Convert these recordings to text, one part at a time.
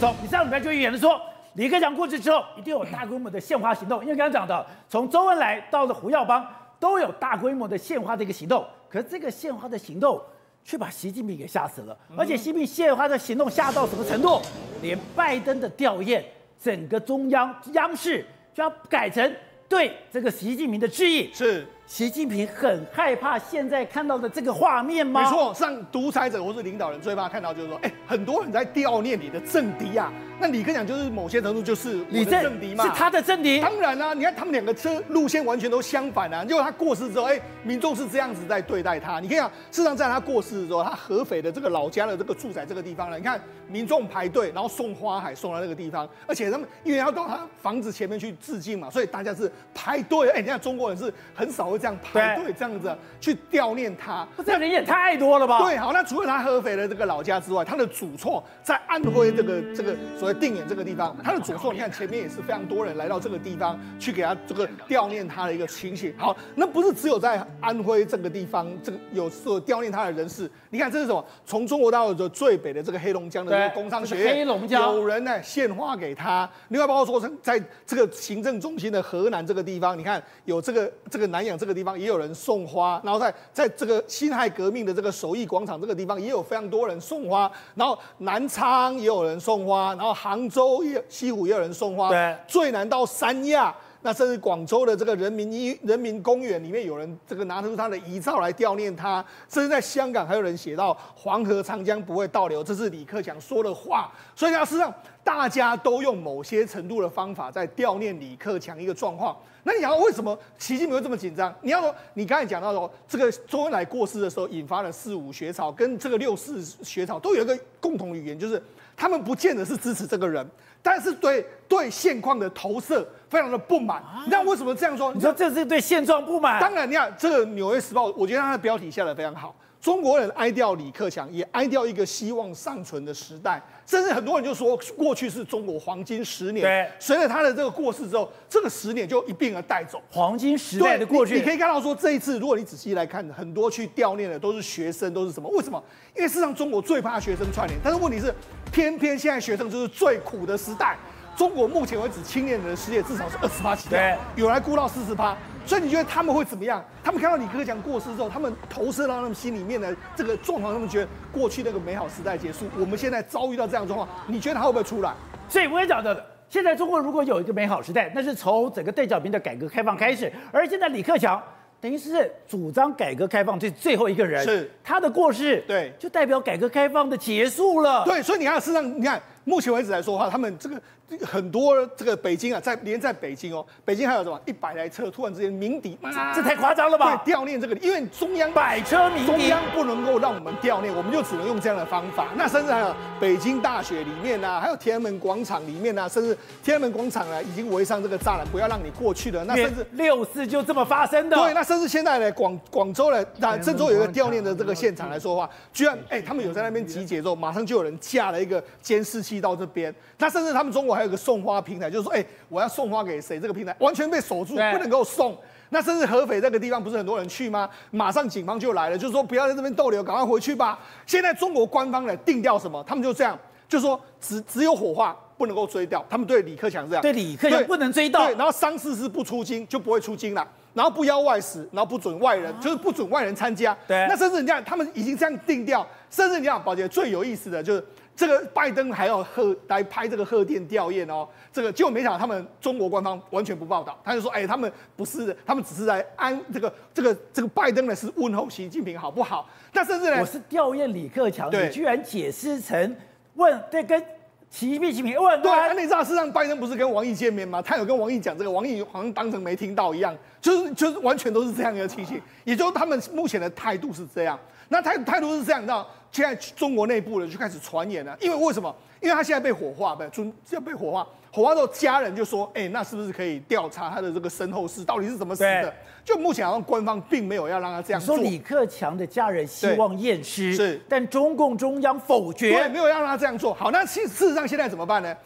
走，你上礼拜就预言的说，李克强过去之后一定有大规模的献花行动，因为刚刚讲的，从周恩来到了胡耀邦都有大规模的献花的一个行动，可是这个献花的行动却把习近平给吓死了，而且习近平献花的行动吓到什么程度？连拜登的吊唁，整个中央央视就要改成对这个习近平的致意，是。习近平很害怕现在看到的这个画面吗？没错，像独裁者或是领导人最怕看到就是说，哎、欸，很多人在悼念你的政敌啊。那李克强就是某些程度就是你的政敌嘛，是他的政敌。当然啦、啊，你看他们两个车路线完全都相反啊。结果他过世之后，哎、欸，民众是这样子在对待他。你看啊，事实上在他过世的时候，他合肥的这个老家的这个住宅这个地方呢，你看民众排队，然后送花海送到那个地方，而且他们因为要到他房子前面去致敬嘛，所以大家是排队。哎、欸，你看中国人是很少会这样排队。这样子去悼念他，这人也太多了吧？对，好，那除了他合肥的这个老家之外，他的祖厝在安徽这个这个所谓定远这个地方，他的祖厝，你看前面也是非常多人来到这个地方去给他这个悼念他的一个情形。好，那不是只有在安徽这个地方，这个有所悼念他的人士。你看这是什么？从中国大陆的最北的这个黑龙江的这个工商学院，黑龙江有人呢献花给他。另外，包括说在这个行政中心的河南这个地方，你看有这个这个南阳这个地方也有人送花，然后在在这个辛亥革命的这个首义广场这个地方也有非常多人送花，然后南昌也有人送花，然后杭州也西湖也有人送花，对，最南到三亚，那甚至广州的这个人民医人民公园里面有人这个拿出他的遗照来悼念他，甚至在香港还有人写到黄河长江不会倒流，这是李克强说的话，所以呢，事实上大家都用某些程度的方法在悼念李克强一个状况。那你要为什么习近平会这么紧张？你要说你刚才讲到说，这个周恩来过世的时候引发了四五学潮，跟这个六四学潮都有一个共同语言，就是他们不见得是支持这个人，但是对对现况的投射非常的不满。你知道为什么这样说？你说这是对现状不满？当然，你看这个《纽约时报》，我觉得它的标题下的非常好。中国人哀掉李克强，也哀掉一个希望尚存的时代。甚至很多人就说，过去是中国黄金十年。对，随着他的这个过世之后，这个十年就一并而带走。黄金时代的过去，你，你可以看到说，这一次如果你仔细来看，很多去悼念的都是学生，都是什么？为什么？因为事实上中国最怕学生串联，但是问题是，偏偏现在学生就是最苦的时代。中国目前为止青年人的失业至少是二十八起跳，有人估到四十趴。所以你觉得他们会怎么样？他们看到李克强过世之后，他们投射到他们心里面的这个状况，他们觉得过去那个美好时代结束，我们现在遭遇到这样的状况，你觉得他会不会出来？所以我也讲到的，现在中国如果有一个美好时代，那是从整个邓小平的改革开放开始，而现在李克强等于是主张改革开放最最后一个人，是他的过世，对，就代表改革开放的结束了。对，所以你看，事实上，你看。目前为止来说的话，他们这个很多这个北京啊，在连在北京哦，北京还有什么一百台车，突然之间鸣笛，啊、这太夸张了吧？对，悼念这个，因为中央百车鸣笛，中央不能够让我们悼念，我们就只能用这样的方法。那甚至还有北京大学里面啊，还有天安门广场里面啊，甚至天安门广场啊，已经围上这个栅栏，不要让你过去的。那甚至六四就这么发生的。对，那甚至现在呢，广广州呢那郑州有一个悼念的这个现场来说的话，居然哎，他们有在那边集结之后，马上就有人架了一个监视器到这边。那甚至他们中国还有一个送花平台，就是说，哎、欸，我要送花给谁？这个平台完全被锁住，不能够送。那甚至合肥那个地方不是很多人去吗？马上警方就来了，就是说不要在这边逗留，赶快回去吧。现在中国官方呢定调什么？他们就这样，就是说只只有火化不能够追掉。他们对李克强这样，对李克强不能追悼。对，然后丧事是不出京就不会出京了，然后不邀外使，然后不准外人，就是不准外人参加。对，那甚至你看他们已经这样定调，甚至你看宝杰最有意思的就是。这个拜登还要贺来拍这个贺电吊唁哦，这个结果没想到他们中国官方完全不报道，他就说，哎，他们不是，他们只是在安这个这个这个拜登呢是问候习近平好不好？但甚至呢，我是吊唁李克强，你居然解释成问对跟习近平问对，那你知道事实上拜登不是跟王毅见面吗？他有跟王毅讲这个，王毅好像当成没听到一样，就是就是完全都是这样一个情形，也就是他们目前的态度是这样。那态态度是这样，你知道？现在中国内部呢就开始传言了，因为为什么？因为他现在被火化，被准要被火化，火化之后家人就说：“哎、欸，那是不是可以调查他的这个身后事，到底是怎么死的？”就目前好像官方并没有要让他这样做。说李克强的家人希望验尸，是，但中共中央否决，对，没有要让他这样做。好，那其实事实上现在怎么办呢？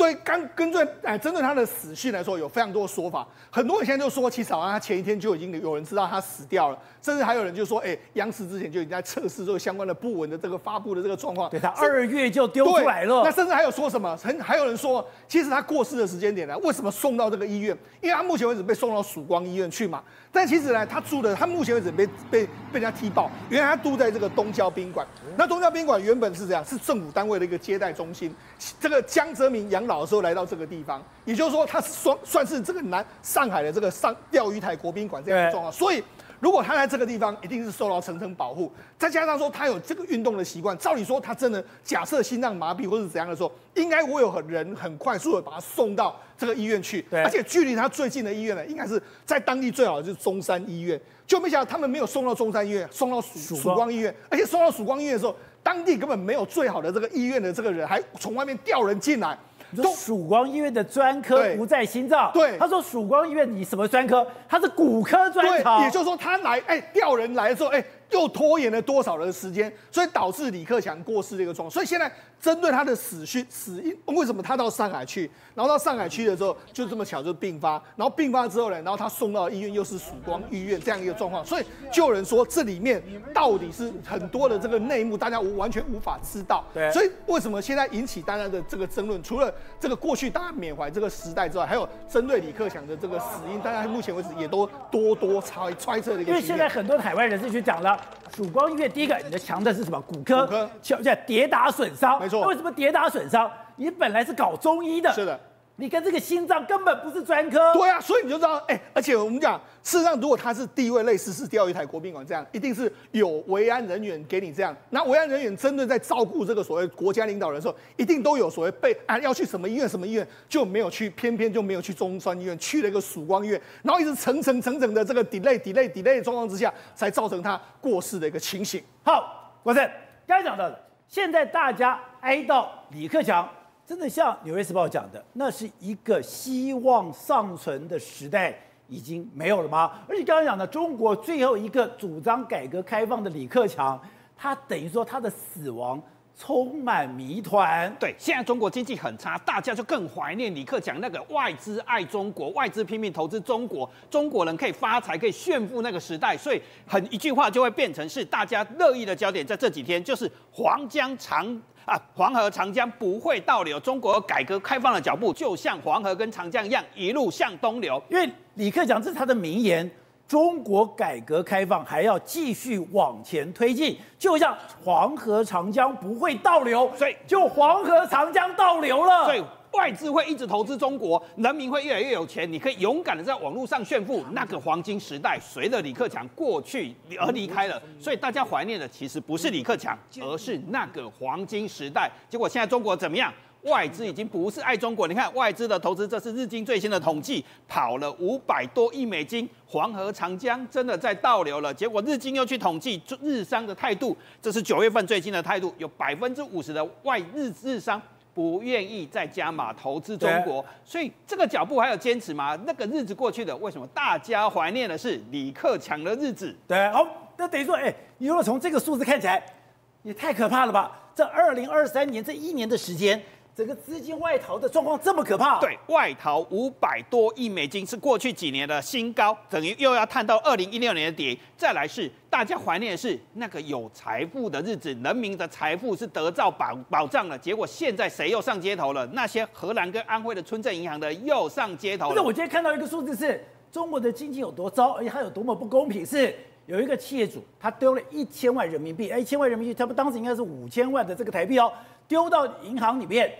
对，刚根据哎，针对他的死讯来说，有非常多的说法。很多人现在就说，其实好像他前一天就已经有人知道他死掉了，甚至还有人就说，哎，央视之前就已经在测试这个相关的不稳的这个发布的这个状况。对，他二月就丢出来了。那甚至还有说什么？很还有人说，其实他过世的时间点呢，为什么送到这个医院？因为他目前为止被送到曙光医院去嘛。但其实呢，他住的他目前为止被被被人家踢爆，原来他住在这个东郊宾馆。那东郊宾馆原本是这样，是政府单位的一个接待中心。这个江泽民养老的时候来到这个地方，也就是说，他是算算是这个南上海的这个上钓鱼台国宾馆这样的状况。所以，如果他在这个地方，一定是受到层层保护。再加上说他有这个运动的习惯，照理说他真的假设心脏麻痹或者怎样的时候，应该会有很人很快速的把他送到这个医院去。对，而且距离他最近的医院呢，应该是在当地最好的就是中山医院。就没想到他们没有送到中山医院，送到曙曙光医院，而且送到曙光医院的时候。当地根本没有最好的这个医院的这个人，还从外面调人进来。你说曙光医院的专科不在心脏，对，他说曙光医院你什么专科？他是骨科专科，也就是说他来，哎，调人来的时候，哎。又拖延了多少人的时间，所以导致李克强过世这个状况。所以现在针对他的死讯死因，为什么他到上海去，然后到上海去的时候就这么巧就病发，然后病发之后呢，然后他送到医院又是曙光医院这样一个状况。所以就有人说这里面到底是很多的这个内幕，大家无完全无法知道。对。所以为什么现在引起大家的这个争论？除了这个过去大家缅怀这个时代之外，还有针对李克强的这个死因，大家目前为止也都多多猜猜测的一个。因为现在很多海外人士去讲了。曙光医院第一个，你的强的是什么？骨科，骨科叫叫跌打损伤，没错。为什么跌打损伤？你本来是搞中医的，是的。你跟这个心脏根本不是专科，对啊，所以你就知道，哎、而且我们讲，事实上，如果他是地位类似是钓鱼台国宾馆这样，一定是有维安人员给你这样。那维安人员真的在照顾这个所谓国家领导人的时候，一定都有所谓被啊要去什么医院什么医院就没有去，偏偏就没有去中山医院，去了一个曙光医院，然后一直层层层层的这个 delay delay delay 的状况之下，才造成他过世的一个情形。好，国胜刚才讲到的，现在大家哀悼李克强。真的像《纽约时报》讲的，那是一个希望尚存的时代已经没有了吗？而且刚刚讲的，中国最后一个主张改革开放的李克强，他等于说他的死亡充满谜团。对，现在中国经济很差，大家就更怀念李克强那个外资爱中国，外资拼命投资中国，中国人可以发财、可以炫富那个时代。所以很一句话就会变成是大家热议的焦点，在这几天就是黄江长。啊，黄河、长江不会倒流，中国改革开放的脚步就像黄河跟长江一样，一路向东流。因为李克强这是他的名言，中国改革开放还要继续往前推进，就像黄河、长江不会倒流，所以就黄河、长江倒流了。所以。外资会一直投资中国，人民会越来越有钱。你可以勇敢的在网络上炫富。那个黄金时代随着李克强过去而离开了，所以大家怀念的其实不是李克强，而是那个黄金时代。结果现在中国怎么样？外资已经不是爱中国。你看外资的投资，这是日经最新的统计，跑了五百多亿美金。黄河、长江真的在倒流了。结果日经又去统计日商的态度，这是九月份最新的态度，有百分之五十的外日日商。不愿意再加码投资中国，所以这个脚步还有坚持吗？那个日子过去的，为什么大家怀念的是李克强的日子？对，好，那等于说，哎，你如果从这个数字看起来，也太可怕了吧？这二零二三年这一年的时间。整个资金外逃的状况这么可怕？对，外逃五百多亿美金是过去几年的新高，等于又要探到二零一六年的底。再来是大家怀念的是那个有财富的日子，人民的财富是得到保保障了。结果现在谁又上街头了？那些荷兰跟安徽的村镇银行的又上街头了。那我今天看到一个数字是，中国的经济有多糟，而且它有多么不公平。是有一个企业主，他丢了一千万人民币，哎，一千万人民币，他们当时应该是五千万的这个台币哦，丢到银行里面。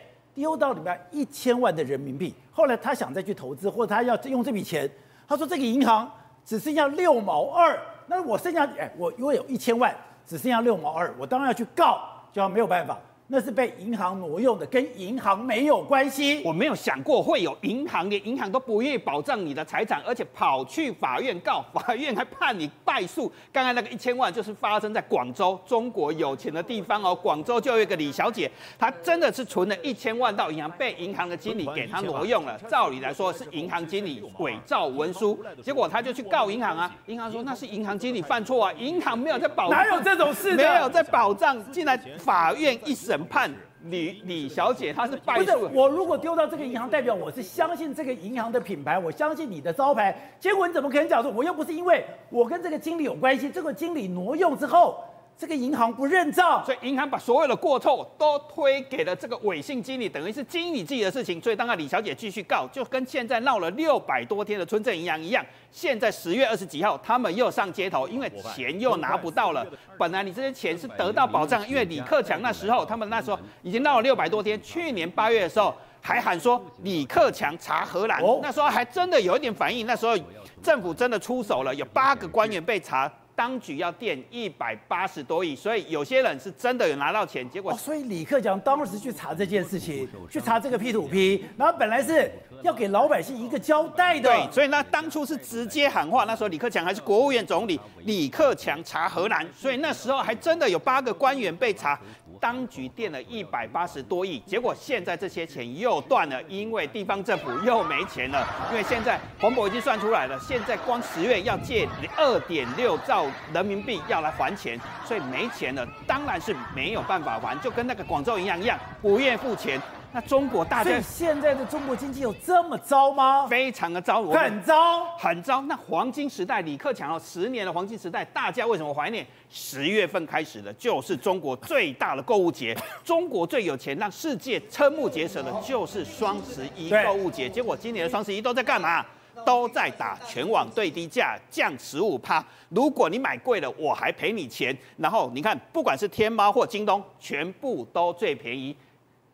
丢到里面一千万的人民币，后来他想再去投资，或者他要用这笔钱，他说这个银行只剩下六毛二，那我剩下哎，我因为有一千万，只剩下六毛二，我当然要去告，就要没有办法。那是被银行挪用的，跟银行没有关系。我没有想过会有银行，连银行都不愿意保障你的财产，而且跑去法院告，法院还判你败诉。刚才那个一千万就是发生在广州，中国有钱的地方哦。广州就有一个李小姐，她真的是存了一千万到银行，被银行的经理给她挪用了。照理来说是银行经理伪造文书，结果她就去告银行啊。银行说那是银行经理犯错啊，银行没有在保障，哪有这种事？没有在保障。进来法院一审。判李李小姐她是败诉。我如果丢到这个银行，代表我是相信这个银行的品牌，我相信你的招牌。结果你怎么可能讲说我又不是因为我跟这个经理有关系？这个经理挪用之后，这个银行不认账，所以银行把所有的过错都推给了这个伪姓经理，等于是经理自己的事情。所以当然李小姐继续告，就跟现在闹了六百多天的村镇银行一样。现在十月二十几号，他们又上街头，因为钱又拿不到了。本来你这些钱是得到保障，因为李克强那时候，他们那时候已经闹了六百多天。去年八月的时候还喊说李克强查荷兰，那时候还真的有一点反应。那时候政府真的出手了，有八个官员被查。当局要垫一百八十多亿，所以有些人是真的有拿到钱，结果、哦、所以李克强当时去查这件事情，去查这个 P to P，然后本来是要给老百姓一个交代的。对，所以呢，当初是直接喊话，那时候李克强还是国务院总理，李克强查荷兰，所以那时候还真的有八个官员被查。当局垫了一百八十多亿，结果现在这些钱又断了，因为地方政府又没钱了。因为现在黄博已经算出来了，现在光十月要借二点六兆人民币要来还钱，所以没钱了，当然是没有办法还，就跟那个广州银行一样，不愿付钱。那中国大家现在的中国经济有这么糟吗？非常的糟，很糟，很糟。那黄金时代，李克强哦，十年的黄金时代，大家为什么怀念？十月份开始的，就是中国最大的购物节，中国最有钱，让世界瞠目结舌的，就是双十一购物节。结果今年的双十一都在干嘛？都在打全网最低价，降十五趴。如果你买贵了，我还赔你钱。然后你看，不管是天猫或京东，全部都最便宜。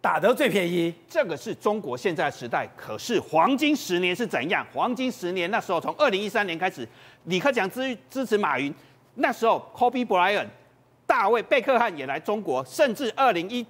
打得最便宜，这个是中国现在的时代。可是黄金十年是怎样？黄金十年那时候，从二零一三年开始，李克强支支持马云，那时候 Kobe Bryant、大卫贝克汉也来中国，甚至二零一。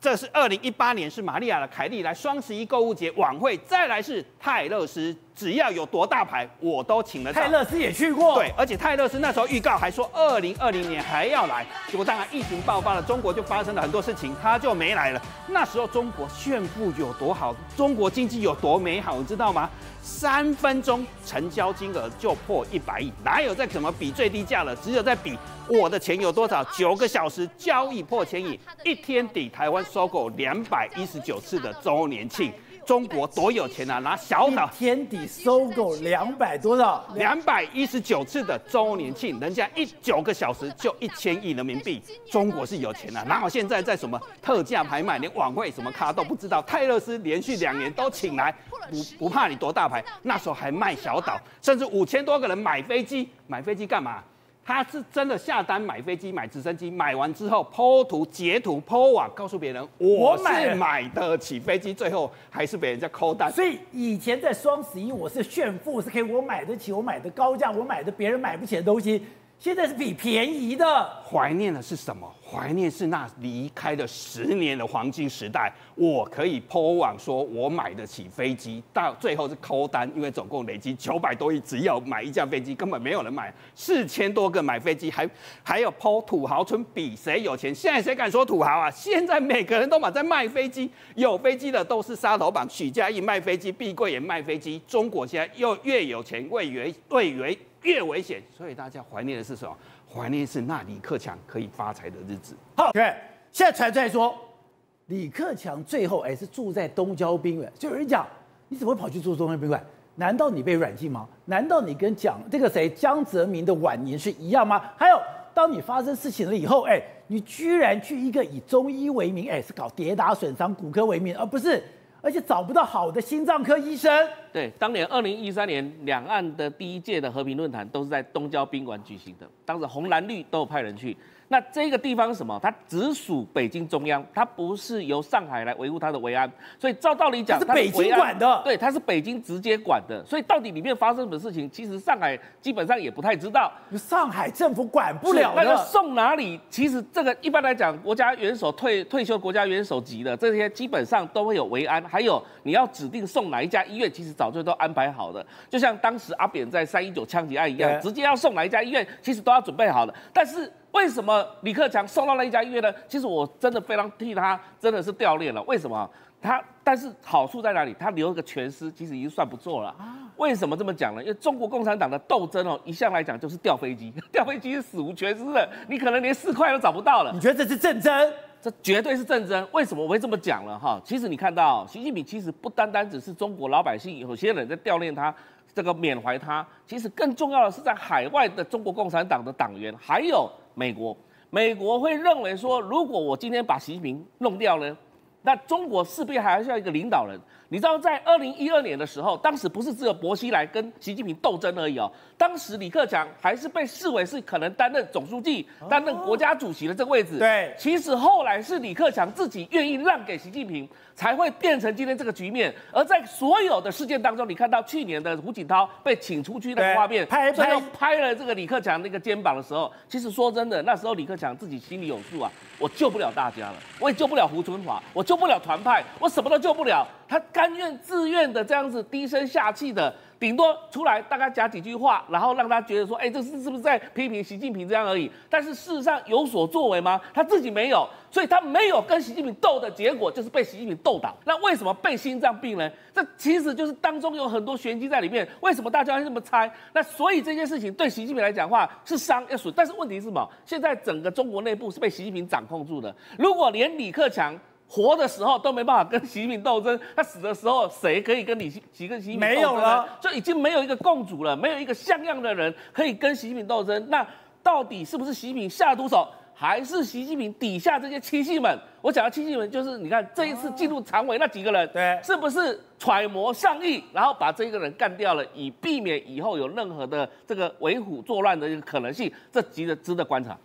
这是二零一八年，是玛利亚的凯莉来双十一购物节晚会，再来是泰勒斯，只要有多大牌，我都请了。泰勒斯也去过，对，而且泰勒斯那时候预告还说二零二零年还要来，结果当然疫情爆发了，中国就发生了很多事情，他就没来了。那时候中国炫富有多好，中国经济有多美好，你知道吗？三分钟成交金额就破一百亿，哪有在怎么比最低价了？只有在比我的钱有多少。九个小时交易破千亿，一天抵台湾收购两百一十九次的周年庆。中国多有钱啊！拿小岛天底收购两百多少？两百一十九次的周年庆，人家一九个小时就一千亿人民币。中国是有钱啊！哪有现在在什么特价拍卖，连晚会什么咖都不知道。泰勒斯连续两年都请来，不不怕你多大牌，那时候还卖小岛，甚至五千多个人买飞机，买飞机干嘛？他是真的下单买飞机、买直升机，买完之后 po 图、截图、po 网，告诉别人我是买得起飞机，最后还是被人家扣单。所以以前在双十一，我是炫富，是可以我买得起，我买的高价，我买的别人买不起的东西。现在是比便宜的，怀念的是什么？怀念是那离开了十年的黄金时代。我可以 po 网说，我买得起飞机，到最后是扣单，因为总共累积九百多亿，只要买一架飞机，根本没有人买。四千多个买飞机，还还有 po 土豪村，比谁有钱？现在谁敢说土豪啊？现在每个人都嘛在卖飞机，有飞机的都是沙头榜。许家印卖飞机，碧桂园卖飞机。中国现在又越有钱，越越越。越危险，所以大家怀念的是什么？怀念是那李克强可以发财的日子。好，现在传出来说，李克强最后哎是住在东郊宾馆，就有人讲，你怎么会跑去住东郊宾馆？难道你被软禁吗？难道你跟蒋这个谁江泽民的晚年是一样吗？还有，当你发生事情了以后，哎，你居然去一个以中医为名，哎，是搞跌打损伤骨科为名，而不是。而且找不到好的心脏科医生。对，当年二零一三年两岸的第一届的和平论坛都是在东郊宾馆举行的，当时红蓝绿都有派人去。那这个地方是什么？它直属北京中央，它不是由上海来维护它的维安，所以照道理讲，它是北京管的。对，它是北京直接管的。所以到底里面发生什么事情，其实上海基本上也不太知道。上海政府管不了的。那个送哪里？其实这个一般来讲，国家元首退退休，国家元首级的这些基本上都会有维安。还有你要指定送哪一家医院，其实早就都安排好的。就像当时阿扁在三一九枪击案一样，直接要送哪一家医院，其实都要准备好了。但是。为什么李克强送到那一家医院呢？其实我真的非常替他，真的是掉链了。为什么？他但是好处在哪里？他留个全尸，其实已经算不错了。为什么这么讲呢？因为中国共产党的斗争哦，一向来讲就是掉飞机，掉飞机是死无全尸的，你可能连尸块都找不到了。你觉得这是战争？这绝对是政争。为什么我会这么讲了哈？其实你看到习近平其实不单单只是中国老百姓，有些人在悼念他，这个缅怀他。其实更重要的是在海外的中国共产党的党员，还有美国。美国会认为说，如果我今天把习近平弄掉呢，那中国势必还是要一个领导人。你知道，在二零一二年的时候，当时不是只有薄熙来跟习近平斗争而已哦。当时李克强还是被视为是可能担任总书记、担任国家主席的这个位置。对，其实后来是李克强自己愿意让给习近平，才会变成今天这个局面。而在所有的事件当中，你看到去年的胡锦涛被请出去的画面，拍拍拍了这个李克强那个肩膀的时候，其实说真的，那时候李克强自己心里有数啊，我救不了大家了，我也救不了胡春华，我救不了团派，我什么都救不了。他甘愿自愿的这样子低声下气的，顶多出来大概讲几句话，然后让他觉得说，哎，这是是不是在批评习近平这样而已？但是事实上有所作为吗？他自己没有，所以他没有跟习近平斗的结果就是被习近平斗倒。那为什么被心脏病呢？这其实就是当中有很多玄机在里面。为什么大家会这么猜？那所以这件事情对习近平来讲话是伤要损，但是问题是什么？现在整个中国内部是被习近平掌控住的。如果连李克强活的时候都没办法跟习近平斗争，他死的时候谁可以跟你习跟习近平斗争？没有了，就已经没有一个共主了，没有一个像样的人可以跟习近平斗争。那到底是不是习近平下毒手，还是习近平底下这些亲信们？我讲的亲信们就是你看这一次进入常委那几个人，对，是不是揣摩上意，然后把这个人干掉了，以避免以后有任何的这个为虎作乱的一个可能性？这值得值得观察。